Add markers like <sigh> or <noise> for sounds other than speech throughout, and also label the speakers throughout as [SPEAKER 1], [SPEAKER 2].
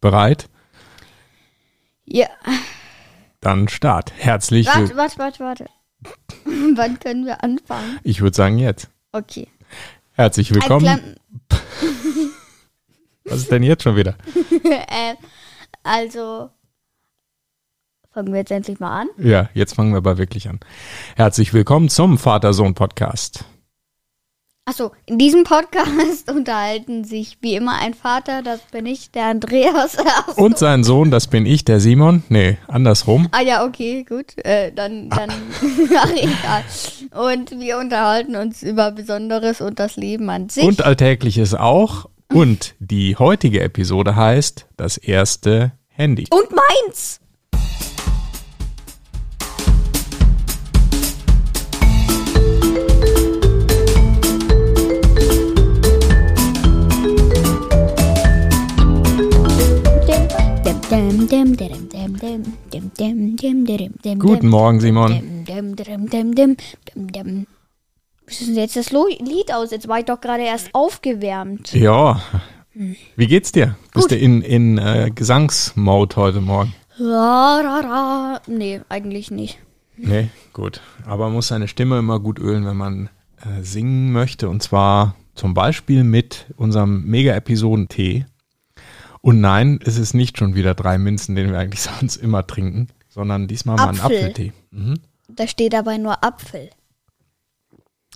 [SPEAKER 1] Bereit?
[SPEAKER 2] Ja.
[SPEAKER 1] Dann Start. Herzlich
[SPEAKER 2] Warte,
[SPEAKER 1] willkommen.
[SPEAKER 2] warte, warte, warte. <laughs> Wann können wir anfangen?
[SPEAKER 1] Ich würde sagen jetzt.
[SPEAKER 2] Okay.
[SPEAKER 1] Herzlich willkommen. Was ist denn jetzt schon wieder? <laughs>
[SPEAKER 2] äh, also, fangen wir jetzt endlich mal an.
[SPEAKER 1] Ja, jetzt fangen wir aber wirklich an. Herzlich willkommen zum Vater-Sohn-Podcast.
[SPEAKER 2] Achso, in diesem Podcast <laughs> unterhalten sich wie immer ein Vater, das bin ich, der Andreas. Ach <laughs> so.
[SPEAKER 1] Und sein Sohn, das bin ich, der Simon. Nee, andersrum.
[SPEAKER 2] Ah ja, okay, gut. Äh, dann, dann, <laughs> ach egal. Und wir unterhalten uns über Besonderes und das Leben an sich.
[SPEAKER 1] Und Alltägliches auch. Und die heutige Episode heißt Das erste Handy.
[SPEAKER 2] Und meins!
[SPEAKER 1] Guten Morgen, Simon.
[SPEAKER 2] Wie ist denn jetzt das Lied aus? Jetzt war ich doch gerade erst aufgewärmt.
[SPEAKER 1] Ja. Wie geht's dir? Bist
[SPEAKER 2] Gut.
[SPEAKER 1] du in, in äh, Gesangsmode heute Morgen?
[SPEAKER 2] Ra, ra, ra. Nee, eigentlich nicht.
[SPEAKER 1] Nee, gut. Aber man muss seine Stimme immer gut ölen, wenn man äh, singen möchte. Und zwar zum Beispiel mit unserem Mega-Episoden-Tee. Und nein, es ist nicht schon wieder drei Minzen, den wir eigentlich <laughs> sonst immer trinken, sondern diesmal mal einen
[SPEAKER 2] Apfel.
[SPEAKER 1] Apfeltee. Mhm.
[SPEAKER 2] Da steht dabei nur Apfel.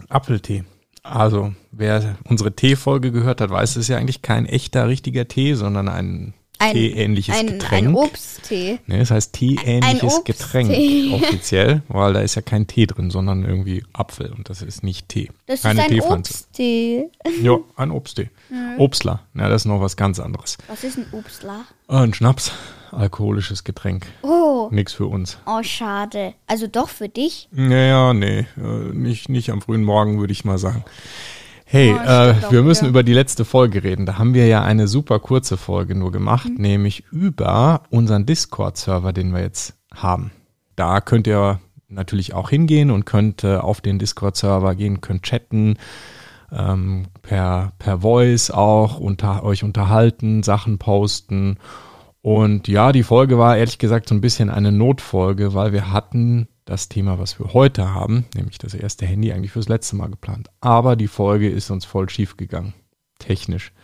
[SPEAKER 1] Apfeltee. Also, wer unsere Teefolge gehört hat, weiß, es ist ja eigentlich kein echter, richtiger Tee, sondern Ein, teeähnliches
[SPEAKER 2] ein,
[SPEAKER 1] Getränk.
[SPEAKER 2] ein Obsttee.
[SPEAKER 1] Nee, es heißt teeähnliches Getränk offiziell, weil da ist ja kein Tee drin, sondern irgendwie Apfel und das ist nicht Tee.
[SPEAKER 2] Das
[SPEAKER 1] Keine
[SPEAKER 2] ist ein
[SPEAKER 1] Teepflanze.
[SPEAKER 2] Obsttee.
[SPEAKER 1] Ja, ein Obsttee. Obstler, ja, das ist noch was ganz anderes.
[SPEAKER 2] Was ist ein Obstler?
[SPEAKER 1] Ein Schnaps, alkoholisches Getränk.
[SPEAKER 2] Oh,
[SPEAKER 1] Nix für uns.
[SPEAKER 2] oh, schade. Also doch für dich?
[SPEAKER 1] Naja, nee, äh, nicht, nicht am frühen Morgen, würde ich mal sagen. Hey,
[SPEAKER 2] Oh,
[SPEAKER 1] äh, wir müssen über die letzte Folge reden. Da haben wir ja eine super kurze Folge nur gemacht,
[SPEAKER 2] Mhm.
[SPEAKER 1] nämlich über unseren Discord-Server, den wir jetzt haben. Da könnt ihr natürlich auch hingehen und könnt äh, auf den Discord-Server gehen, könnt chatten, ähm, per, per Voice auch unter, euch unterhalten, Sachen posten. Und ja, die Folge war ehrlich gesagt so ein bisschen eine Notfolge, weil wir hatten das Thema, was wir heute haben, nämlich das erste Handy eigentlich fürs letzte Mal geplant. Aber die Folge ist uns voll schief gegangen, technisch.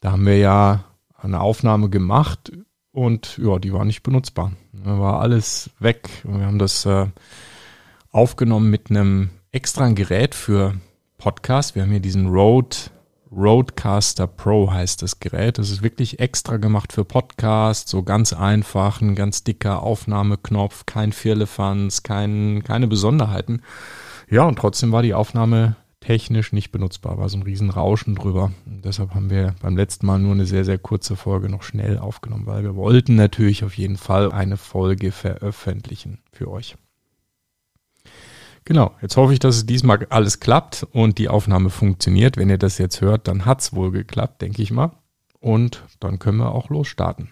[SPEAKER 1] Da haben wir ja eine Aufnahme gemacht und ja, die war nicht benutzbar. Da war alles weg wir haben das äh, aufgenommen mit einem extra Gerät für Podcast. Wir haben hier diesen Rode Roadcaster Pro heißt das Gerät. Das ist wirklich extra gemacht für Podcasts, so ganz einfach, ein ganz dicker Aufnahmeknopf, kein Firlefanz, kein, keine Besonderheiten. Ja, und trotzdem war die Aufnahme technisch nicht benutzbar, war so ein riesen Rauschen drüber. Und deshalb haben wir beim letzten Mal nur eine sehr, sehr kurze Folge noch schnell aufgenommen, weil wir wollten natürlich auf jeden Fall eine Folge veröffentlichen für euch. Genau, jetzt hoffe ich, dass es diesmal alles klappt und die Aufnahme funktioniert. Wenn ihr das jetzt hört, dann hat's wohl geklappt, denke ich mal. Und dann können wir auch losstarten.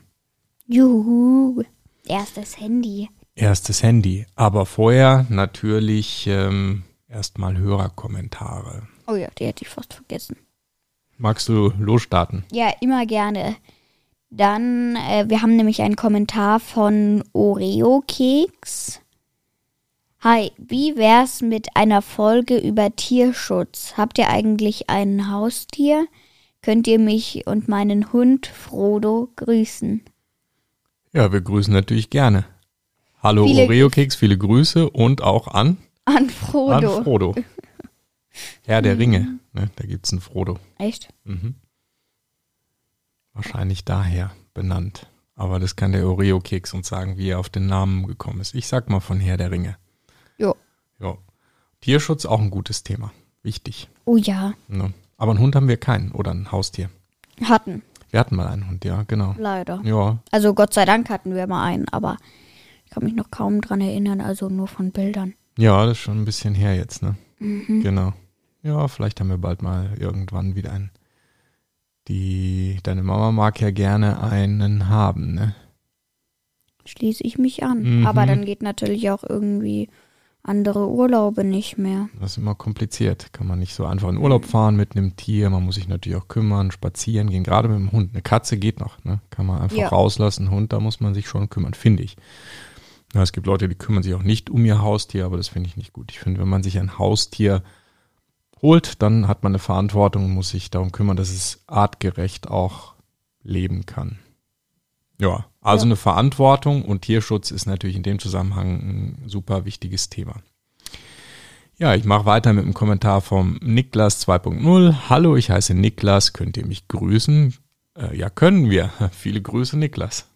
[SPEAKER 2] Juhu. Erstes Handy.
[SPEAKER 1] Erstes Handy, aber vorher natürlich ähm, erstmal Hörerkommentare.
[SPEAKER 2] Oh ja, die hätte ich fast vergessen.
[SPEAKER 1] Magst du losstarten?
[SPEAKER 2] Ja, immer gerne. Dann, äh, wir haben nämlich einen Kommentar von Oreo Keks. Hi, wie wär's mit einer Folge über Tierschutz? Habt ihr eigentlich ein Haustier? Könnt ihr mich und meinen Hund Frodo grüßen?
[SPEAKER 1] Ja, wir grüßen natürlich gerne. Hallo
[SPEAKER 2] Viele-
[SPEAKER 1] Oreo-Keks, viele Grüße und auch an,
[SPEAKER 2] An Frodo.
[SPEAKER 1] an Frodo. <laughs> Herr der Ringe, ne, da gibt's einen Frodo.
[SPEAKER 2] Echt?
[SPEAKER 1] Mhm. Wahrscheinlich daher benannt. Aber das kann der Oreo-Keks uns sagen, wie er auf den Namen gekommen ist. Ich sag mal von Herr der Ringe. Ja. Tierschutz auch ein gutes Thema. Wichtig.
[SPEAKER 2] Oh ja,
[SPEAKER 1] Ne? Aber einen Hund haben wir keinen oder ein Haustier.
[SPEAKER 2] hatten,
[SPEAKER 1] Wir hatten mal einen Hund, ja, genau.
[SPEAKER 2] leider.
[SPEAKER 1] Ja,
[SPEAKER 2] Also Gott sei Dank hatten wir mal einen, aber ich kann mich noch kaum dran erinnern, also nur von Bildern.
[SPEAKER 1] ja, das ist schon ein bisschen her jetzt, ne?
[SPEAKER 2] Mhm.
[SPEAKER 1] Genau. Ja, vielleicht haben wir bald mal irgendwann wieder einen. Die, deine Mama mag ja gerne einen haben, ne?
[SPEAKER 2] Schließe ich mich an.
[SPEAKER 1] Mhm.
[SPEAKER 2] Aber dann geht natürlich auch irgendwie andere Urlaube nicht mehr.
[SPEAKER 1] Das ist immer kompliziert. Kann man nicht so einfach in Urlaub fahren mit einem Tier. Man muss sich natürlich auch kümmern, spazieren gehen, gerade mit dem Hund. Eine Katze geht noch, ne? Kann man einfach
[SPEAKER 2] Ja.
[SPEAKER 1] rauslassen. Hund, da muss man sich schon kümmern, finde ich. Ja, es gibt Leute, die kümmern sich auch nicht um ihr Haustier, aber das finde ich nicht gut. Ich finde, wenn man sich ein Haustier holt, dann hat man eine Verantwortung und muss sich darum kümmern, dass es artgerecht auch leben kann. Ja, also
[SPEAKER 2] Ja.
[SPEAKER 1] eine Verantwortung und Tierschutz ist natürlich in dem Zusammenhang ein super wichtiges Thema. Ja, ich mache weiter mit einem Kommentar vom Niklas 2.0. Hallo, ich heiße Niklas, könnt ihr mich grüßen? Äh, ja, können wir. <laughs> Viele Grüße, Niklas.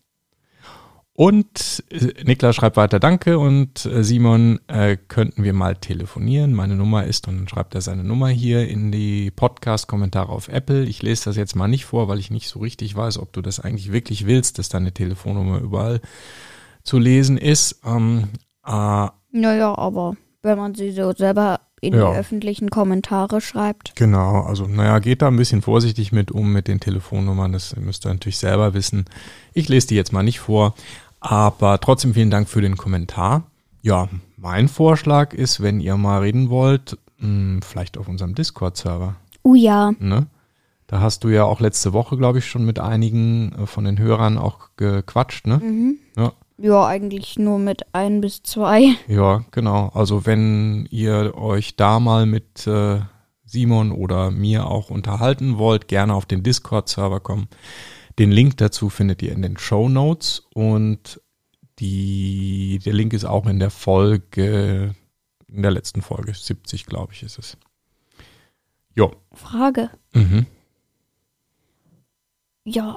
[SPEAKER 1] Und äh, Niklas schreibt weiter Danke und äh, Simon, äh, könnten wir mal telefonieren? Meine Nummer ist, und dann schreibt er seine Nummer hier in die Podcast-Kommentare auf Apple. Ich lese das jetzt mal nicht vor, weil ich nicht so richtig weiß, ob du das eigentlich wirklich willst, dass deine Telefonnummer überall zu lesen ist. Ähm, äh,
[SPEAKER 2] Naja, aber wenn man sie so selber in
[SPEAKER 1] Ja.
[SPEAKER 2] die öffentlichen Kommentare schreibt.
[SPEAKER 1] Genau, also naja, geht da ein bisschen vorsichtig mit um mit den Telefonnummern, das müsst ihr natürlich selber wissen. Ich lese die jetzt mal nicht vor, aber trotzdem vielen Dank für den Kommentar. Ja, mein Vorschlag ist, wenn ihr mal reden wollt, mh, vielleicht auf unserem Discord-Server.
[SPEAKER 2] Oh ja,
[SPEAKER 1] Ne? Da hast du ja auch letzte Woche, glaube ich, schon mit einigen äh, von den Hörern auch gequatscht, ne?
[SPEAKER 2] mhm.
[SPEAKER 1] Ja.
[SPEAKER 2] ja, eigentlich nur mit ein bis zwei.
[SPEAKER 1] Ja, genau. Also wenn ihr euch da mal mit äh, Simon oder mir auch unterhalten wollt, gerne auf den Discord-Server kommen. Den Link dazu findet ihr in den Show Notes und die, der Link ist auch in der Folge, in der letzten Folge, 70 glaube ich ist es. Jo.
[SPEAKER 2] Frage.
[SPEAKER 1] Mhm.
[SPEAKER 2] Ja,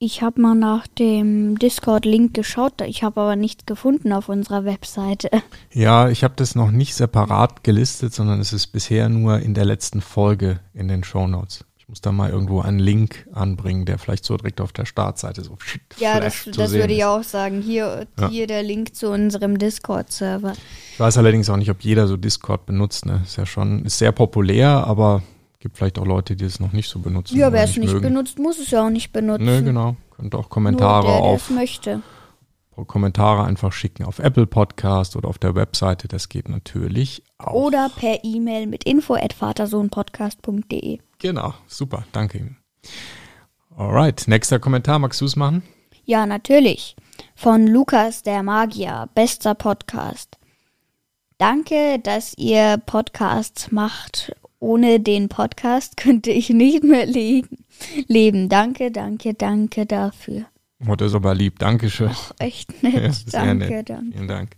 [SPEAKER 2] ich habe mal nach dem Discord-Link geschaut, ich habe aber nichts gefunden auf unserer Webseite. <laughs>
[SPEAKER 1] Ja, ich habe das noch nicht separat gelistet, sondern es ist bisher nur in der letzten Folge in den Show Notes. Ich muss da mal irgendwo einen Link anbringen, der vielleicht so direkt auf der Startseite so
[SPEAKER 2] Ja, das, das würde ich auch sagen. Hier,
[SPEAKER 1] Ja.
[SPEAKER 2] hier der Link zu unserem Discord-Server.
[SPEAKER 1] Ich weiß allerdings auch nicht, ob jeder so Discord benutzt. Ne? Ist ja schon, ist sehr populär, aber gibt vielleicht auch Leute, die es noch nicht so benutzen.
[SPEAKER 2] Ja, wer es nicht
[SPEAKER 1] mögen.
[SPEAKER 2] benutzt, muss es ja auch nicht benutzen.
[SPEAKER 1] Nö, genau. Könnt auch
[SPEAKER 2] Nur
[SPEAKER 1] Kommentare
[SPEAKER 2] der, der
[SPEAKER 1] auf
[SPEAKER 2] möchte.
[SPEAKER 1] Kommentare einfach schicken auf Apple Podcast oder auf der Webseite. Das geht natürlich auch.
[SPEAKER 2] Oder per E-Mail mit info at vatersohnpodcast.de.
[SPEAKER 1] Genau, super, danke Ihnen. Alright, nächster Kommentar, magst du es machen?
[SPEAKER 2] Ja, natürlich. Von Lukas der Magier, bester Podcast. Danke, dass ihr Podcasts macht. Ohne den Podcast <laughs> könnte ich nicht mehr le leben. Danke, danke, danke dafür.
[SPEAKER 1] Oh, das ist aber lieb, Dankeschön.
[SPEAKER 2] Ach, echt <laughs>
[SPEAKER 1] Ja,
[SPEAKER 2] nett.
[SPEAKER 1] sehr
[SPEAKER 2] danke,
[SPEAKER 1] nett.
[SPEAKER 2] danke.
[SPEAKER 1] Vielen Dank.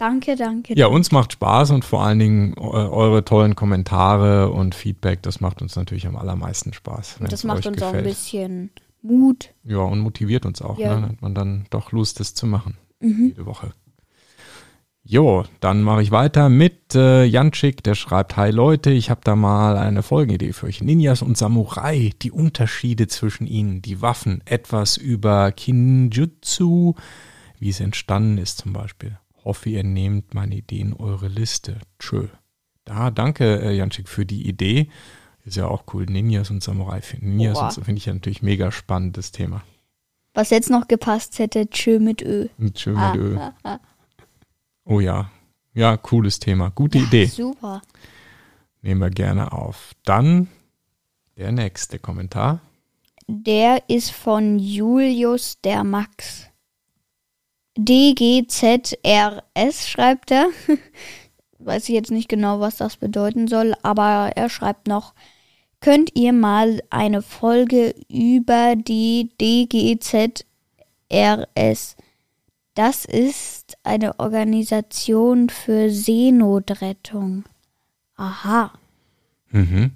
[SPEAKER 2] Danke, danke.
[SPEAKER 1] Ja, uns macht Spaß und vor allen Dingen äh, eure tollen Kommentare und Feedback, das macht uns natürlich am allermeisten Spaß.
[SPEAKER 2] Und das macht uns auch ein
[SPEAKER 1] gefällt.
[SPEAKER 2] bisschen Mut.
[SPEAKER 1] Ja, und motiviert uns auch.
[SPEAKER 2] Ja.
[SPEAKER 1] Ne? Dann hat man dann doch Lust, das zu machen.
[SPEAKER 2] Mhm.
[SPEAKER 1] Jede Woche. Jo, dann mache ich weiter mit äh, Janschik, der schreibt, Hi Leute, ich habe da mal eine Folgenidee für euch. Ninjas und Samurai, die Unterschiede zwischen ihnen, die Waffen, etwas über Kinjutsu, wie es entstanden ist zum Beispiel. Hoffe, ihr nehmt meine Idee in eure Liste. Tschö. Da, danke äh, Janschik für die Idee. Ist ja auch cool, Ninjas und Samurai. Ninjas
[SPEAKER 2] Boah.
[SPEAKER 1] und so finde ich ja natürlich mega spannendes Thema.
[SPEAKER 2] Was jetzt noch gepasst hätte, tschö mit Ö. Ah,
[SPEAKER 1] mit Ö.
[SPEAKER 2] ah, ah. <laughs>
[SPEAKER 1] Oh ja. Ja, cooles Thema. Gute Idee.
[SPEAKER 2] Super.
[SPEAKER 1] Nehmen wir gerne auf. Dann der nächste Kommentar.
[SPEAKER 2] Der ist von Julius der Max. DGZRS schreibt er. <laughs> Weiß ich jetzt nicht genau, was das bedeuten soll, aber er schreibt noch, könnt ihr mal eine Folge über die DGZRS. Das ist eine Organisation für Seenotrettung. Aha,
[SPEAKER 1] Mhm.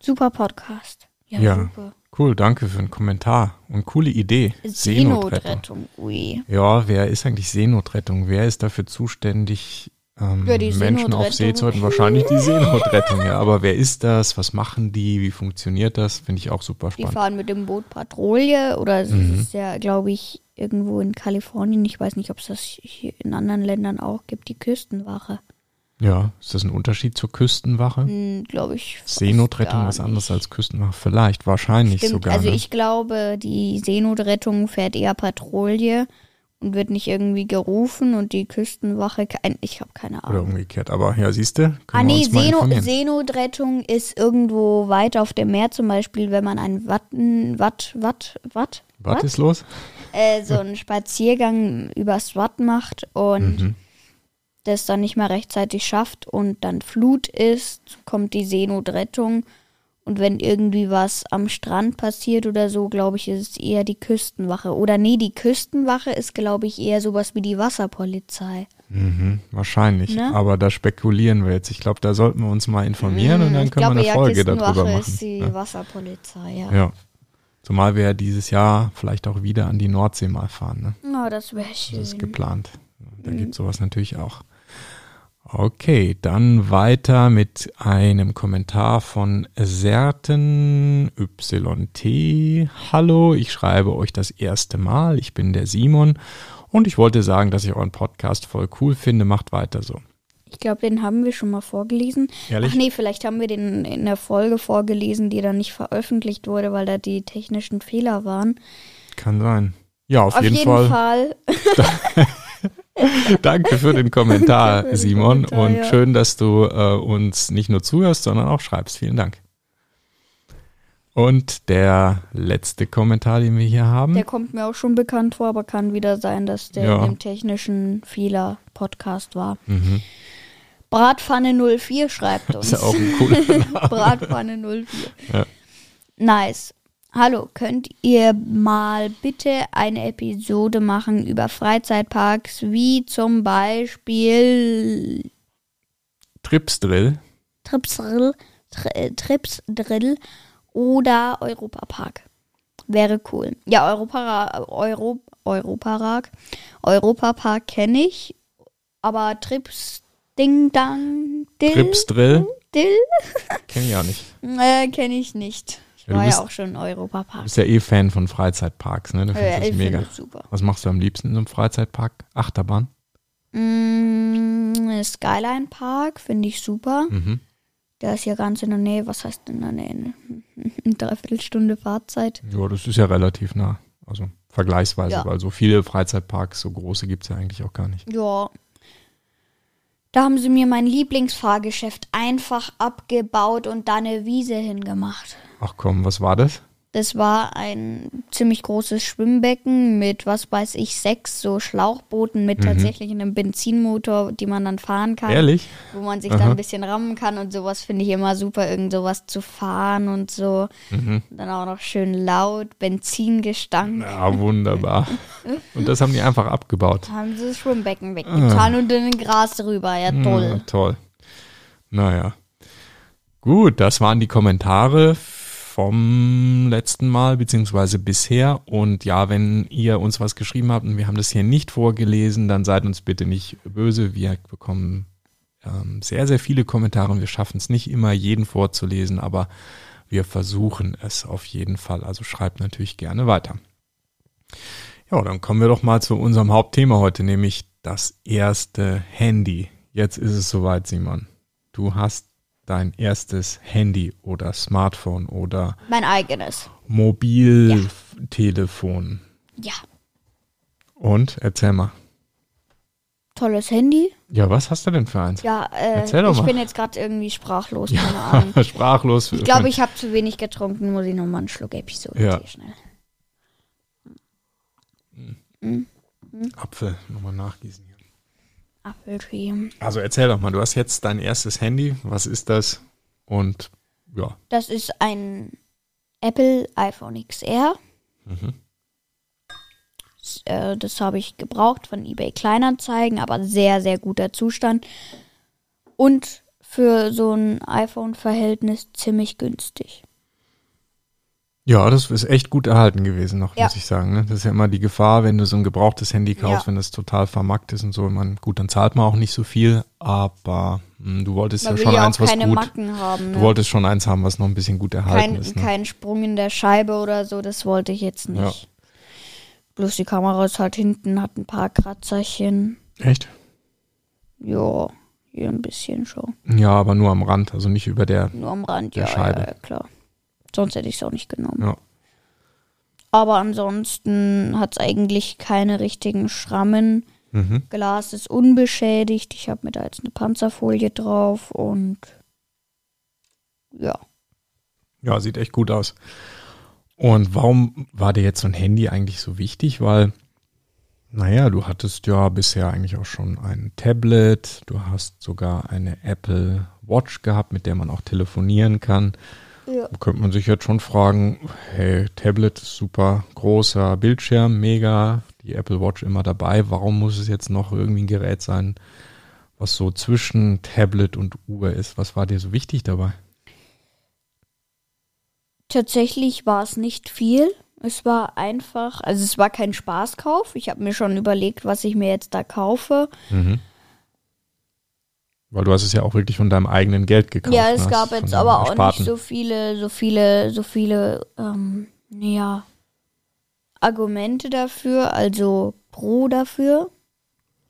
[SPEAKER 2] super Podcast. Ja,
[SPEAKER 1] Ja.
[SPEAKER 2] super.
[SPEAKER 1] Cool, danke für den Kommentar. Und coole Idee.
[SPEAKER 2] Seenotrettung, ui.
[SPEAKER 1] Ja, wer ist eigentlich Seenotrettung? Wer ist dafür zuständig, ähm,
[SPEAKER 2] Ja, die
[SPEAKER 1] Menschen auf See
[SPEAKER 2] Seenotrettung.
[SPEAKER 1] zu retten? Wahrscheinlich die <laughs> Seenotrettung, ja. Aber wer ist das? Was machen die? Wie funktioniert das? Finde ich auch super
[SPEAKER 2] Die
[SPEAKER 1] spannend.
[SPEAKER 2] fahren mit dem Boot Patrouille oder es
[SPEAKER 1] Mhm.
[SPEAKER 2] ist ja, glaube ich, irgendwo in Kalifornien. Ich weiß nicht, ob es das hier in anderen Ländern auch gibt, die Küstenwache.
[SPEAKER 1] Ja, ist das ein Unterschied zur Küstenwache?
[SPEAKER 2] Hm, glaube ich.
[SPEAKER 1] Seenotrettung ist anders als Küstenwache. Vielleicht, wahrscheinlich
[SPEAKER 2] Stimmt,
[SPEAKER 1] sogar.
[SPEAKER 2] also
[SPEAKER 1] ne?
[SPEAKER 2] ich glaube, die Seenotrettung fährt eher Patrouille und wird nicht irgendwie gerufen und die Küstenwache, ich habe keine
[SPEAKER 1] Oder
[SPEAKER 2] Ahnung.
[SPEAKER 1] umgekehrt. Aber ja, siehst du,
[SPEAKER 2] Ah nee,
[SPEAKER 1] informieren.
[SPEAKER 2] Seenotrettung ist irgendwo weit auf dem Meer, zum Beispiel, wenn man einen Watten, Watt, Watt, Watt,
[SPEAKER 1] Was ist los?
[SPEAKER 2] äh, so einen Spaziergang übers Watt macht und
[SPEAKER 1] Mhm.
[SPEAKER 2] Das dann nicht mehr rechtzeitig schafft und dann Flut ist, kommt die Seenotrettung. Und wenn irgendwie was am Strand passiert oder so, glaube ich, ist es eher die Küstenwache. Oder nee, die Küstenwache ist, glaube ich, eher sowas wie die Wasserpolizei.
[SPEAKER 1] Mhm, wahrscheinlich.
[SPEAKER 2] Ne?
[SPEAKER 1] Aber da spekulieren wir jetzt. Ich glaube, da sollten wir uns mal informieren und dann
[SPEAKER 2] ich
[SPEAKER 1] können wir
[SPEAKER 2] glaube,
[SPEAKER 1] eine
[SPEAKER 2] ja,
[SPEAKER 1] Folge
[SPEAKER 2] Küstenwache
[SPEAKER 1] darüber machen.
[SPEAKER 2] ist die
[SPEAKER 1] ja.
[SPEAKER 2] Wasserpolizei, ja.
[SPEAKER 1] ja. Zumal wir ja dieses Jahr vielleicht auch wieder an die Nordsee mal fahren. Ne?
[SPEAKER 2] Oh, das wäre schön.
[SPEAKER 1] Das ist geplant. Da
[SPEAKER 2] Mhm.
[SPEAKER 1] gibt sowas natürlich auch. Okay, dann weiter mit einem Kommentar von Serten YT. Hallo, ich schreibe euch das erste Mal. Ich bin der Simon und ich wollte sagen, dass ich euren Podcast voll cool finde. Macht weiter so.
[SPEAKER 2] Ich glaube, den haben wir schon mal vorgelesen.
[SPEAKER 1] Ehrlich?
[SPEAKER 2] Ach nee, vielleicht haben wir den in der Folge vorgelesen, die dann nicht veröffentlicht wurde, weil da die technischen Fehler waren.
[SPEAKER 1] Kann sein. Ja, auf,
[SPEAKER 2] Auf
[SPEAKER 1] jeden, Fall.
[SPEAKER 2] Fall. <laughs> <laughs> <laughs>
[SPEAKER 1] Danke für den Kommentar,
[SPEAKER 2] für den
[SPEAKER 1] Simon.
[SPEAKER 2] Kommentar,
[SPEAKER 1] und
[SPEAKER 2] ja.
[SPEAKER 1] schön, dass du äh, uns nicht nur zuhörst, sondern auch schreibst. Vielen Dank. Und der letzte Kommentar, den wir hier haben.
[SPEAKER 2] Der kommt mir auch schon bekannt vor, aber kann wieder sein, dass der
[SPEAKER 1] Ja.
[SPEAKER 2] dem technischen Fehler-Podcast war.
[SPEAKER 1] Mhm.
[SPEAKER 2] Bratpfanne 04 schreibt uns. <laughs>
[SPEAKER 1] Ist ja auch ein cooler <laughs> Name.
[SPEAKER 2] Bratpfanne 04.
[SPEAKER 1] Ja.
[SPEAKER 2] Nice. Hallo, könnt ihr mal bitte eine Episode machen über Freizeitparks, wie zum Beispiel
[SPEAKER 1] Tripsdrill.
[SPEAKER 2] Tripsdrill, Tri Tripsdrill oder Europapark? Wäre cool. Ja, Europa, Euro, Europarag. Europapark kenne ich, aber Trips Ding Dang Dill,
[SPEAKER 1] Tripsdrill.
[SPEAKER 2] Dill
[SPEAKER 1] Kenn ich auch nicht. <laughs>
[SPEAKER 2] äh, kenne ich nicht. Ich
[SPEAKER 1] Ja, du
[SPEAKER 2] war
[SPEAKER 1] bist-
[SPEAKER 2] ja auch schon
[SPEAKER 1] Du
[SPEAKER 2] Europapark.
[SPEAKER 1] bist ja eh Fan von Freizeitparks, ne? Du findest
[SPEAKER 2] Ja,
[SPEAKER 1] das
[SPEAKER 2] ich
[SPEAKER 1] mega.
[SPEAKER 2] finde es super.
[SPEAKER 1] Was machst du am liebsten in so einem Freizeitpark? Achterbahn?
[SPEAKER 2] Mm, Skyline Park finde ich super.
[SPEAKER 1] Mhm.
[SPEAKER 2] Der ist ja ganz in der Nähe. Was heißt in der Nähe? <laughs> Eine Dreiviertelstunde Fahrzeit.
[SPEAKER 1] Ja, das ist ja relativ nah. Also vergleichsweise,
[SPEAKER 2] Ja.
[SPEAKER 1] weil so viele Freizeitparks, so große gibt es ja eigentlich auch gar nicht.
[SPEAKER 2] Ja. Da haben sie mir mein Lieblingsfahrgeschäft einfach abgebaut und da eine Wiese hingemacht.
[SPEAKER 1] Ach komm, was war das?
[SPEAKER 2] Das war ein ziemlich großes Schwimmbecken mit, was weiß ich, sechs so Schlauchbooten mit tatsächlich einem Benzinmotor, die man dann fahren kann.
[SPEAKER 1] Ehrlich?
[SPEAKER 2] Wo man sich
[SPEAKER 1] Aha.
[SPEAKER 2] dann ein bisschen rammen kann und sowas finde ich immer super, irgend sowas zu fahren und so. Dann auch noch schön laut, Benzingestank.
[SPEAKER 1] Ja, wunderbar. <laughs> Und das haben die einfach abgebaut.
[SPEAKER 2] Haben sie das Schwimmbecken weggetan und in den Gras rüber. Ja, toll.
[SPEAKER 1] Ja, toll. Naja. Gut, das waren die Kommentare vom letzten Mal, beziehungsweise bisher. Und ja, wenn ihr uns was geschrieben habt und wir haben das hier nicht vorgelesen, dann seid uns bitte nicht böse. Wir bekommen ähm, sehr, sehr viele Kommentare und wir schaffen es nicht immer, jeden vorzulesen, aber wir versuchen es auf jeden Fall. Also schreibt natürlich gerne weiter. Ja, dann kommen wir doch mal zu unserem Hauptthema heute, nämlich das erste Handy. Jetzt ist es soweit, Simon. Du hast dein erstes Handy oder Smartphone oder
[SPEAKER 2] Mein eigenes.
[SPEAKER 1] Mobiltelefon.
[SPEAKER 2] Ja.
[SPEAKER 1] Und erzähl mal.
[SPEAKER 2] Tolles Handy.
[SPEAKER 1] Ja, was hast du denn für eins?
[SPEAKER 2] Ja, äh,
[SPEAKER 1] Erzähl doch
[SPEAKER 2] ich
[SPEAKER 1] mal.
[SPEAKER 2] bin jetzt gerade irgendwie sprachlos. Ahnung. <laughs>
[SPEAKER 1] Sprachlos.
[SPEAKER 2] Ich glaube, ich habe zu wenig getrunken. Muss ich nochmal einen Schluck Episode
[SPEAKER 1] Ja.
[SPEAKER 2] Schnell.
[SPEAKER 1] Apfel nochmal nachgießen. Hier.
[SPEAKER 2] Apfeltee.
[SPEAKER 1] Also erzähl doch mal, du hast jetzt dein erstes Handy. Was ist das? Und ja,
[SPEAKER 2] Das ist ein Apple iPhone XR.
[SPEAKER 1] Mhm.
[SPEAKER 2] S- äh, Das habe ich gebraucht von eBay Kleinanzeigen, aber sehr, sehr guter Zustand. Und für so ein iPhone-Verhältnis ziemlich günstig.
[SPEAKER 1] Ja, das ist echt gut erhalten gewesen noch,
[SPEAKER 2] Ja.
[SPEAKER 1] muss ich sagen. Ne? Das ist ja immer die Gefahr, wenn du so ein gebrauchtes Handy kaufst,
[SPEAKER 2] Ja.
[SPEAKER 1] wenn das total vermackt ist und so. Man, gut, dann zahlt man auch nicht so viel, aber mh, du wolltest
[SPEAKER 2] Man
[SPEAKER 1] ja schon
[SPEAKER 2] ja
[SPEAKER 1] eins, was
[SPEAKER 2] keine
[SPEAKER 1] gut.
[SPEAKER 2] Macken haben.
[SPEAKER 1] Du
[SPEAKER 2] Ne?
[SPEAKER 1] wolltest schon eins haben, was noch ein bisschen gut erhalten
[SPEAKER 2] Kein,
[SPEAKER 1] ist. Ne?
[SPEAKER 2] kein Sprung in der Scheibe oder so, das wollte ich jetzt nicht. Bloß die Kamera ist halt hinten, hat ein paar Kratzerchen.
[SPEAKER 1] Echt?
[SPEAKER 2] Ja, hier ein bisschen schon.
[SPEAKER 1] Ja, aber nur am Rand, also nicht über der.
[SPEAKER 2] Nur am Rand,
[SPEAKER 1] Der
[SPEAKER 2] ja,
[SPEAKER 1] Scheibe.
[SPEAKER 2] ja, klar. Sonst hätte ich es auch nicht genommen.
[SPEAKER 1] Ja.
[SPEAKER 2] Aber ansonsten hat es eigentlich keine richtigen Schrammen.
[SPEAKER 1] Mhm.
[SPEAKER 2] Glas ist unbeschädigt. Ich habe mir da jetzt eine Panzerfolie drauf und ja.
[SPEAKER 1] Ja, sieht echt gut aus. Und warum war dir jetzt so ein Handy eigentlich so wichtig? Weil, naja, du hattest ja bisher eigentlich auch schon ein Tablet, du hast sogar eine Apple Watch gehabt, mit der man auch telefonieren kann.
[SPEAKER 2] Ja.
[SPEAKER 1] Könnte man sich jetzt schon fragen, hey, Tablet ist super, großer Bildschirm, mega, die Apple Watch immer dabei, warum muss es jetzt noch irgendwie ein Gerät sein, was so zwischen Tablet und Uhr ist? Was war dir so wichtig dabei?
[SPEAKER 2] Tatsächlich war es nicht viel. Es war einfach, also es war kein Spaßkauf. Ich habe mir schon überlegt, was ich mir jetzt da kaufe.
[SPEAKER 1] Mhm. Weil du hast es ja auch wirklich von deinem eigenen Geld gekauft.
[SPEAKER 2] ja, es
[SPEAKER 1] hast,
[SPEAKER 2] gab jetzt aber auch nicht so viele, so viele, so viele, ähm, ja, Argumente dafür, also pro dafür,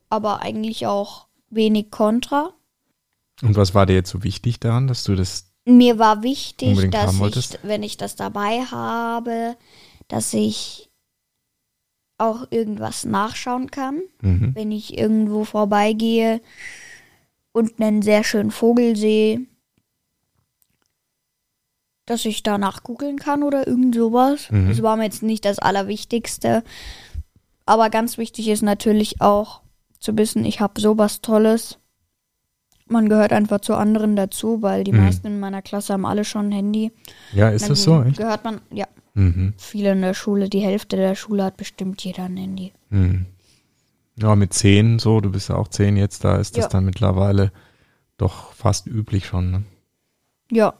[SPEAKER 2] aber eigentlich auch wenig kontra.
[SPEAKER 1] Und was war dir jetzt so wichtig daran, dass du das
[SPEAKER 2] Mir war wichtig, dass ich, wenn ich das dabei habe, dass ich auch irgendwas nachschauen kann.
[SPEAKER 1] Mhm.
[SPEAKER 2] Wenn ich irgendwo vorbeigehe und einen sehr schönen Vogel sehe, dass ich danach googeln kann oder irgend sowas.
[SPEAKER 1] Mhm.
[SPEAKER 2] Das war mir jetzt nicht das Allerwichtigste. Aber ganz wichtig ist natürlich auch zu wissen, ich habe sowas Tolles. Man gehört einfach zu anderen dazu, weil die
[SPEAKER 1] Mhm.
[SPEAKER 2] meisten in meiner Klasse haben alle schon ein Handy.
[SPEAKER 1] Ja, ist das so? Echt?
[SPEAKER 2] Gehört man, ja,
[SPEAKER 1] Mhm.
[SPEAKER 2] viele in der Schule, die Hälfte der Schule hat bestimmt jeder ein Handy.
[SPEAKER 1] Mhm. Ja, mit zehn so, du bist ja auch zehn jetzt, da ist das
[SPEAKER 2] Ja.
[SPEAKER 1] dann mittlerweile doch fast üblich schon. Ne?
[SPEAKER 2] Ja.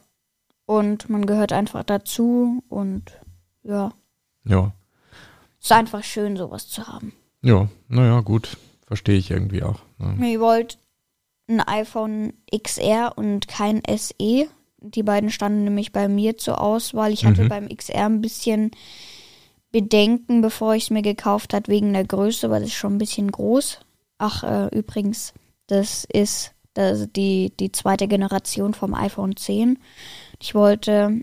[SPEAKER 2] Und man gehört einfach dazu und ja,
[SPEAKER 1] Ja,
[SPEAKER 2] ist einfach schön, sowas zu haben.
[SPEAKER 1] ja, naja, gut, verstehe ich irgendwie auch. Ne?
[SPEAKER 2] Ihr wollt ein iPhone XR und kein SE. Die beiden standen nämlich bei mir zur Auswahl. Ich hatte
[SPEAKER 1] Mhm.
[SPEAKER 2] beim XR ein bisschen Bedenken, bevor ich es mir gekauft hat, wegen der Größe, weil ist schon ein bisschen groß. Ach, äh, übrigens, das ist das, die, die zweite Generation vom iPhone 10. Ich wollte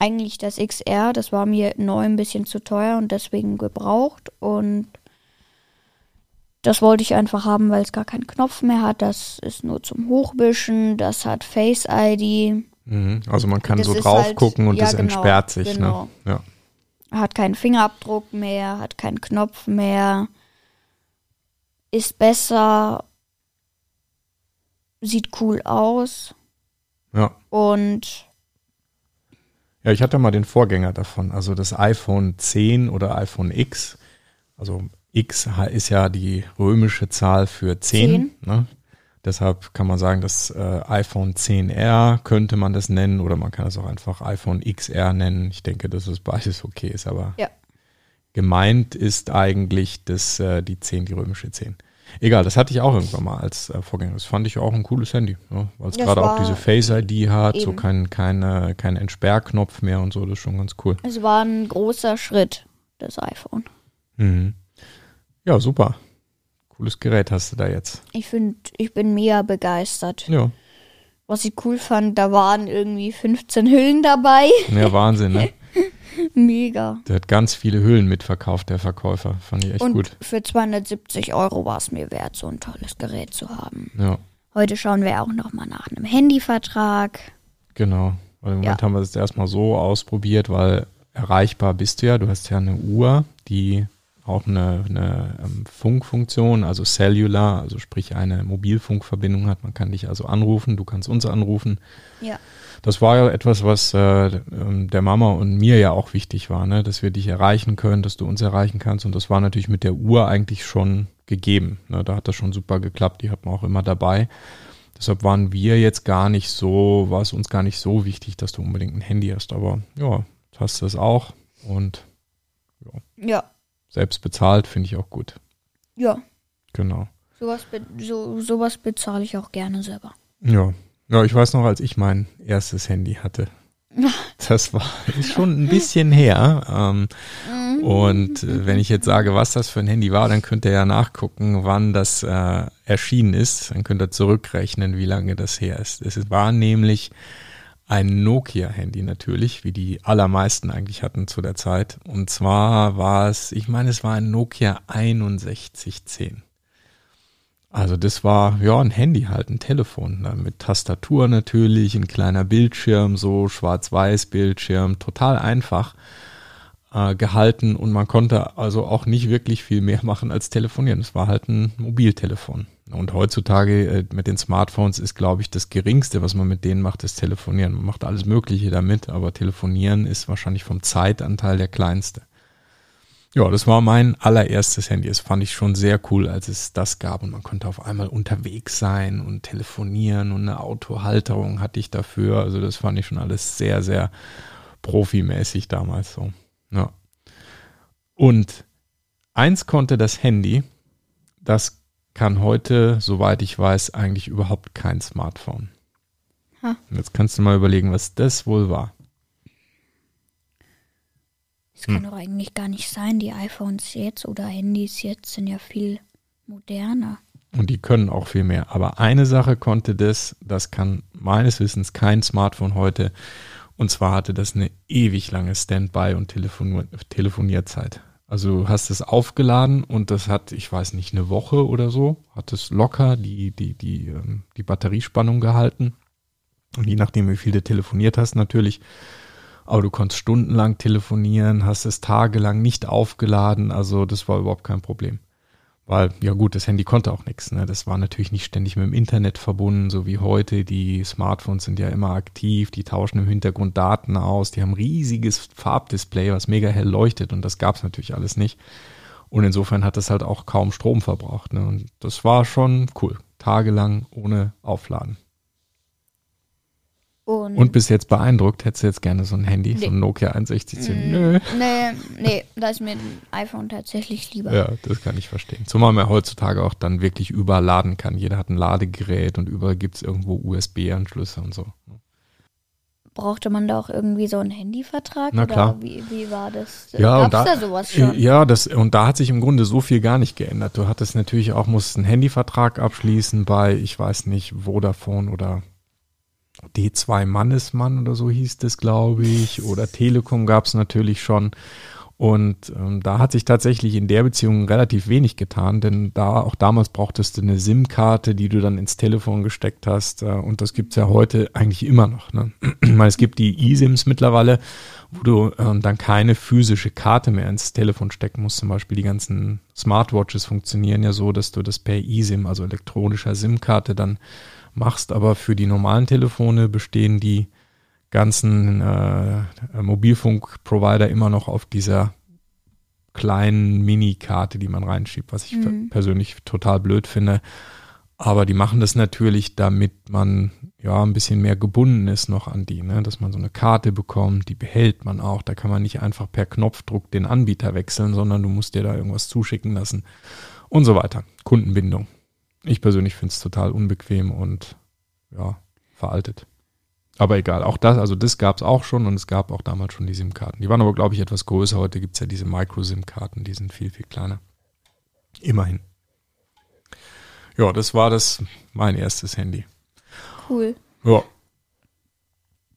[SPEAKER 2] eigentlich das XR, das war mir neu ein bisschen zu teuer und deswegen gebraucht. Und das wollte ich einfach haben, weil es gar keinen Knopf mehr hat. Das ist nur zum Hochwischen, das hat Face ID,
[SPEAKER 1] Mhm. Also man kann
[SPEAKER 2] Das
[SPEAKER 1] so drauf
[SPEAKER 2] halt-
[SPEAKER 1] gucken und
[SPEAKER 2] ja,
[SPEAKER 1] das
[SPEAKER 2] genau,
[SPEAKER 1] entsperrt sich.
[SPEAKER 2] genau.
[SPEAKER 1] Ne? Ja.
[SPEAKER 2] Hat keinen Fingerabdruck mehr, hat keinen Knopf mehr, ist besser, sieht cool aus
[SPEAKER 1] ja.
[SPEAKER 2] und
[SPEAKER 1] Ja, ich hatte mal den Vorgänger davon, also das iPhone 10 oder iPhone X. Also X ist ja die römische Zahl für 10. Ne? Deshalb kann man sagen, das äh, iPhone 10R könnte man das nennen oder man kann es auch einfach iPhone XR nennen. Ich denke, dass es beides okay ist, aber
[SPEAKER 2] Ja.
[SPEAKER 1] gemeint ist eigentlich das, äh, die 10, die römische 10. Egal, das hatte ich auch irgendwann mal als äh, Vorgänger. Das fand ich auch ein cooles Handy, ne? weil es gerade auch diese Face-ID hat, so
[SPEAKER 2] eben.
[SPEAKER 1] kein, keine, kein Entsperrknopf mehr und so, das ist schon ganz cool.
[SPEAKER 2] es war ein großer Schritt, das iPhone.
[SPEAKER 1] Mhm. Ja, super. Cooles Gerät hast du da jetzt.
[SPEAKER 2] Ich finde, ich bin mega begeistert.
[SPEAKER 1] Ja,
[SPEAKER 2] Was ich cool fand, da waren irgendwie 15 Hüllen dabei.
[SPEAKER 1] ja Wahnsinn, ne? <laughs>
[SPEAKER 2] Mega.
[SPEAKER 1] Der hat ganz viele Hüllen mitverkauft, der Verkäufer. Fand ich echt
[SPEAKER 2] Und
[SPEAKER 1] gut.
[SPEAKER 2] für 270 Euro war es mir wert, so ein tolles Gerät zu haben.
[SPEAKER 1] Ja,
[SPEAKER 2] Heute schauen wir auch noch mal nach einem Handyvertrag.
[SPEAKER 1] genau. Weil im Moment
[SPEAKER 2] Ja.
[SPEAKER 1] haben wir das erstmal so ausprobiert, weil erreichbar bist du ja. Du hast ja eine Uhr, die auch eine, eine ähm, Funkfunktion, also Cellular, also sprich eine Mobilfunkverbindung hat. Man kann dich also anrufen, du kannst uns anrufen.
[SPEAKER 2] Ja.
[SPEAKER 1] Das war ja etwas, was äh, ähm, der Mama und mir ja auch wichtig war, ne? dass wir dich erreichen können, dass du uns erreichen kannst. Und das war natürlich mit der Uhr eigentlich schon gegeben. Ne? Da hat das schon super geklappt. Die hat man auch immer dabei. Deshalb waren wir jetzt gar nicht so, war es uns gar nicht so wichtig, dass du unbedingt ein Handy hast. Aber ja, hast du es auch und
[SPEAKER 2] Ja.
[SPEAKER 1] Selbst bezahlt finde ich auch gut.
[SPEAKER 2] Ja.
[SPEAKER 1] Genau.
[SPEAKER 2] Sowas, be so, sowas bezahle ich auch gerne selber.
[SPEAKER 1] Ja. Ja, ich weiß noch, als ich mein erstes Handy hatte. <laughs> Das war ist schon ein bisschen her. Ähm, und äh, wenn ich jetzt sage, was das für ein Handy war, dann könnt ihr ja nachgucken, wann das äh, erschienen ist. Dann könnt ihr zurückrechnen, wie lange das her ist. Es war nämlich ein Nokia-Handy natürlich, wie die allermeisten eigentlich hatten zu der Zeit. Und zwar war es, ich meine, es war ein Nokia 6110. Also das war ja ein Handy halt, ein Telefon ne? mit Tastatur natürlich, ein kleiner Bildschirm, so schwarz-weiß Bildschirm, total einfach äh, gehalten und man konnte also auch nicht wirklich viel mehr machen als telefonieren. Es war halt ein Mobiltelefon. Und heutzutage äh, mit den Smartphones ist, glaube ich, das Geringste, was man mit denen macht, ist telefonieren. Man macht alles Mögliche damit, aber telefonieren ist wahrscheinlich vom Zeitanteil der kleinste. Ja, das war mein allererstes Handy. Das fand ich schon sehr cool, als es das gab und man konnte auf einmal unterwegs sein und telefonieren und eine Autohalterung hatte ich dafür. Also das fand ich schon alles sehr, sehr profimäßig damals so. Ja. Und eins konnte das Handy, das kann heute, soweit ich weiß, eigentlich überhaupt kein Smartphone. Ha. Jetzt kannst du mal überlegen, was das wohl war.
[SPEAKER 2] Das hm. kann doch eigentlich gar nicht sein. Die iPhones jetzt oder Handys jetzt sind ja viel moderner.
[SPEAKER 1] Und die können auch viel mehr. Aber eine Sache konnte das, das kann meines Wissens kein Smartphone heute. Und zwar hatte das eine ewig lange Standby- und Telefon Telefonierzeit. Also du hast es aufgeladen und das hat, ich weiß nicht, eine Woche oder so, hat es locker die, die, die, ähm, die Batteriespannung gehalten. Und je nachdem, wie viel du telefoniert hast, natürlich. Aber du konntest stundenlang telefonieren, hast es tagelang nicht aufgeladen, also das war überhaupt kein Problem. Weil, ja gut, das Handy konnte auch nichts. Ne? Das war natürlich nicht ständig mit dem Internet verbunden, so wie heute. Die Smartphones sind ja immer aktiv, die tauschen im Hintergrund Daten aus, die haben riesiges Farbdisplay, was mega hell leuchtet und das gab es natürlich alles nicht. Und insofern hat das halt auch kaum Strom verbraucht. Ne? Und das war schon cool. Tagelang ohne Aufladen. Und, und bis jetzt beeindruckt, hättest du jetzt gerne so ein Handy, nee. so ein Nokia 6110? Mm,
[SPEAKER 2] Nö. Nee, nee, da ist mir ein iPhone tatsächlich lieber.
[SPEAKER 1] Ja, das kann ich verstehen. Zumal man heutzutage auch dann wirklich überall laden kann. Jeder hat ein Ladegerät und überall gibt es irgendwo USB-Anschlüsse und so.
[SPEAKER 2] Brauchte man da auch irgendwie so einen Handyvertrag?
[SPEAKER 1] Na klar.
[SPEAKER 2] Wie, wie war das?
[SPEAKER 1] Ja, Gab's da, da sowas schon? Ja, das, und da hat sich im Grunde so viel gar nicht geändert. Du hattest natürlich auch, musst einen Handyvertrag abschließen bei, ich weiß nicht, Vodafone oder D2 Mannesmann oder so hieß es, glaube ich. Oder Telekom gab es natürlich schon. Und ähm, da hat sich tatsächlich in der Beziehung relativ wenig getan, denn da auch damals brauchtest du eine SIM-Karte, die du dann ins Telefon gesteckt hast. Äh, und das gibt's ja heute eigentlich immer noch. Ne? <clears throat> Es gibt die eSIMs mittlerweile, wo du ähm, dann keine physische Karte mehr ins Telefon stecken musst. Zum Beispiel die ganzen Smartwatches funktionieren ja so, dass du das per eSIM, also elektronischer SIM-Karte, dann machst, aber für die normalen Telefone bestehen die ganzen äh, Mobilfunkprovider immer noch auf dieser kleinen Mini-Karte, die man reinschiebt, was ich mhm. persönlich total blöd finde. Aber die machen das natürlich, damit man ja ein bisschen mehr gebunden ist noch an die, ne? dass man so eine Karte bekommt, die behält man auch. Da kann man nicht einfach per Knopfdruck den Anbieter wechseln, sondern du musst dir da irgendwas zuschicken lassen und so weiter. Kundenbindung. Ich persönlich finde es total unbequem und ja, veraltet. Aber egal, auch das, also das gab es auch schon und es gab auch damals schon die SIM-Karten. Die waren aber, glaube ich, etwas größer. Heute gibt es ja diese Micro-SIM-Karten, die sind viel, viel kleiner. Immerhin. Ja, das war das mein erstes Handy.
[SPEAKER 2] Cool.
[SPEAKER 1] Ja,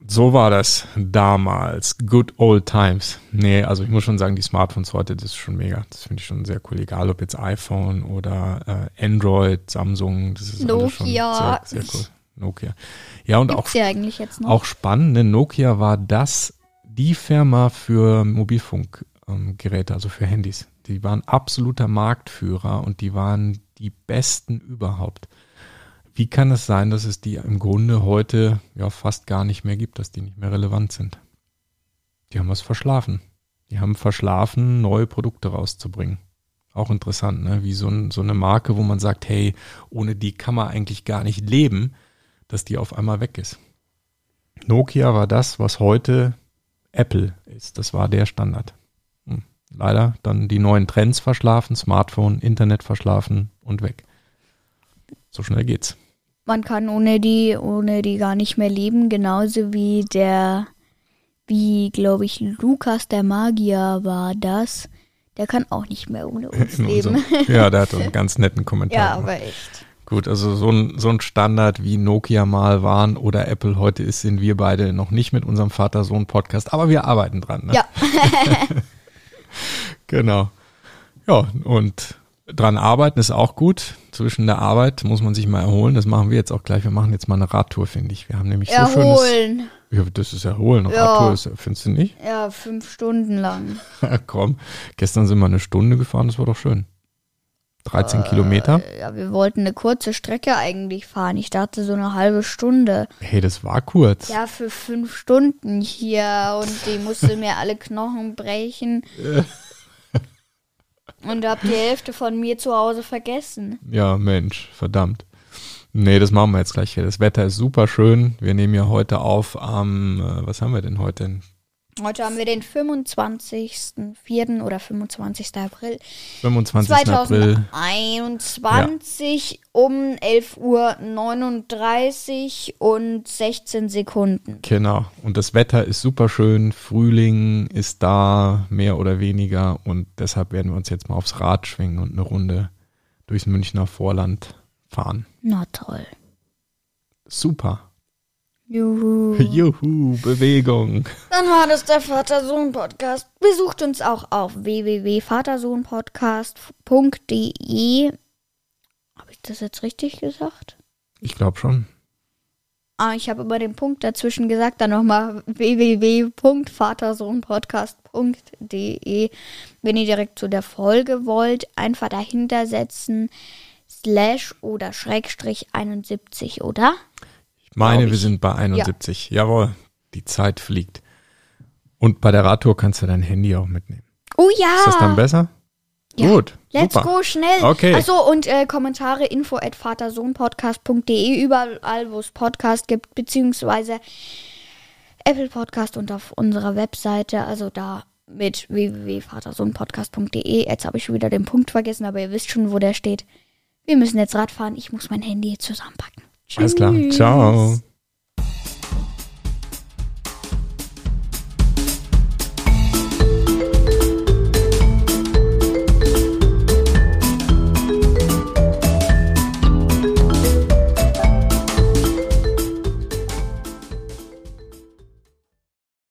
[SPEAKER 1] so war das damals. Good old times. Nee, also ich muss schon sagen, die Smartphones heute, das ist schon mega. Das finde ich schon sehr cool. Egal ob jetzt iPhone oder äh, Android, Samsung, das ist Nokia. schon sehr, sehr cool. Nokia. Ja, und Gibt's auch, ja eigentlich jetzt noch? auch spannend, ne? Nokia war das die Firma für Mobilfunkgeräte, ähm, also für Handys. Die waren absoluter Marktführer und die waren die besten überhaupt. Wie kann es sein, dass es die im Grunde heute ja fast gar nicht mehr gibt, dass die nicht mehr relevant sind? Die haben was verschlafen. Die haben verschlafen, neue Produkte rauszubringen. Auch interessant, ne? Wie so, ein, so eine Marke, wo man sagt, hey, ohne die kann man eigentlich gar nicht leben, dass die auf einmal weg ist. Nokia war das, was heute Apple ist. Das war der Standard. Hm. Leider dann die neuen Trends verschlafen, Smartphone, Internet verschlafen und weg. So schnell geht's.
[SPEAKER 2] Man kann ohne die, ohne die gar nicht mehr leben, genauso wie der, wie glaube ich, Lukas der Magier war das. Der kann auch nicht mehr ohne <laughs> uns leben.
[SPEAKER 1] ja, der hat einen ganz netten Kommentar.
[SPEAKER 2] Ja, aber echt.
[SPEAKER 1] Gut, also so ein, so ein Standard wie Nokia mal waren oder Apple heute ist, sind wir beide noch nicht mit unserem Vater-Sohn-Podcast, aber wir arbeiten dran. Ne?
[SPEAKER 2] Ja. <laughs> <laughs>
[SPEAKER 1] Genau. Ja, und dran arbeiten ist auch gut. Zwischen der Arbeit muss man sich mal erholen. Das machen wir jetzt auch gleich. Wir machen jetzt mal eine Radtour, finde ich. Wir haben nämlich so schönes.
[SPEAKER 2] Erholen.
[SPEAKER 1] Ja, das ist erholen.
[SPEAKER 2] Ja.
[SPEAKER 1] Radtour ist, findest du nicht?
[SPEAKER 2] Ja, fünf Stunden lang. <laughs>
[SPEAKER 1] Komm, gestern sind wir eine Stunde gefahren, das war doch schön. 13
[SPEAKER 2] Äh.
[SPEAKER 1] Kilometer.
[SPEAKER 2] Ja, wir wollten eine kurze Strecke eigentlich fahren. Ich dachte so eine halbe Stunde.
[SPEAKER 1] Hey, das war kurz.
[SPEAKER 2] Ja, für fünf Stunden hier und die musste mir alle Knochen brechen. <laughs> Und hab die Hälfte von mir zu Hause vergessen.
[SPEAKER 1] Ja, Mensch, verdammt. Nee, das machen wir jetzt gleich. Das Wetter ist super schön. Wir nehmen ja heute auf am, äh, was haben wir denn heute?
[SPEAKER 2] Heute haben wir den 25.04. oder 25. April
[SPEAKER 1] 25. April.
[SPEAKER 2] 2021 um 11.39 Uhr und 16 Sekunden.
[SPEAKER 1] Genau. Und das Wetter ist super schön. Frühling ist da, mehr oder weniger. Und deshalb werden wir uns jetzt mal aufs Rad schwingen und eine Runde durchs Münchner Vorland fahren.
[SPEAKER 2] Na toll.
[SPEAKER 1] Super.
[SPEAKER 2] Juhu. <laughs>
[SPEAKER 1] Juhu, Bewegung.
[SPEAKER 2] Dann war das der Vater-Sohn-Podcast. Besucht uns auch auf www.vatersohnpodcast.de. Habe ich das jetzt richtig gesagt?
[SPEAKER 1] Ich glaube schon.
[SPEAKER 2] Ah, ich habe über den Punkt dazwischen gesagt, dann nochmal www.vatersohnpodcast.de. Wenn ihr direkt zu der Folge wollt, einfach dahinter setzen, slash oder schrägstrich 71, oder?
[SPEAKER 1] Meine, wir sind bei 71. Jawohl, die Zeit fliegt. Und bei der Radtour kannst du dein Handy auch mitnehmen.
[SPEAKER 2] Oh ja!
[SPEAKER 1] Ist das dann besser?
[SPEAKER 2] Ja.
[SPEAKER 1] Gut,
[SPEAKER 2] Let's
[SPEAKER 1] super.
[SPEAKER 2] go, schnell.
[SPEAKER 1] Okay.
[SPEAKER 2] Achso, und äh, Kommentare info at vatersohnpodcast.de, überall, wo es Podcast gibt, beziehungsweise Apple Podcast und auf unserer Webseite, also da mit www.vatersohnpodcast.de. Jetzt habe ich schon wieder den Punkt vergessen, aber ihr wisst schon, wo der steht. Wir müssen jetzt Rad fahren. Ich muss mein Handy zusammenpacken.
[SPEAKER 1] Alles klar.
[SPEAKER 2] Tschüss.
[SPEAKER 1] Ciao.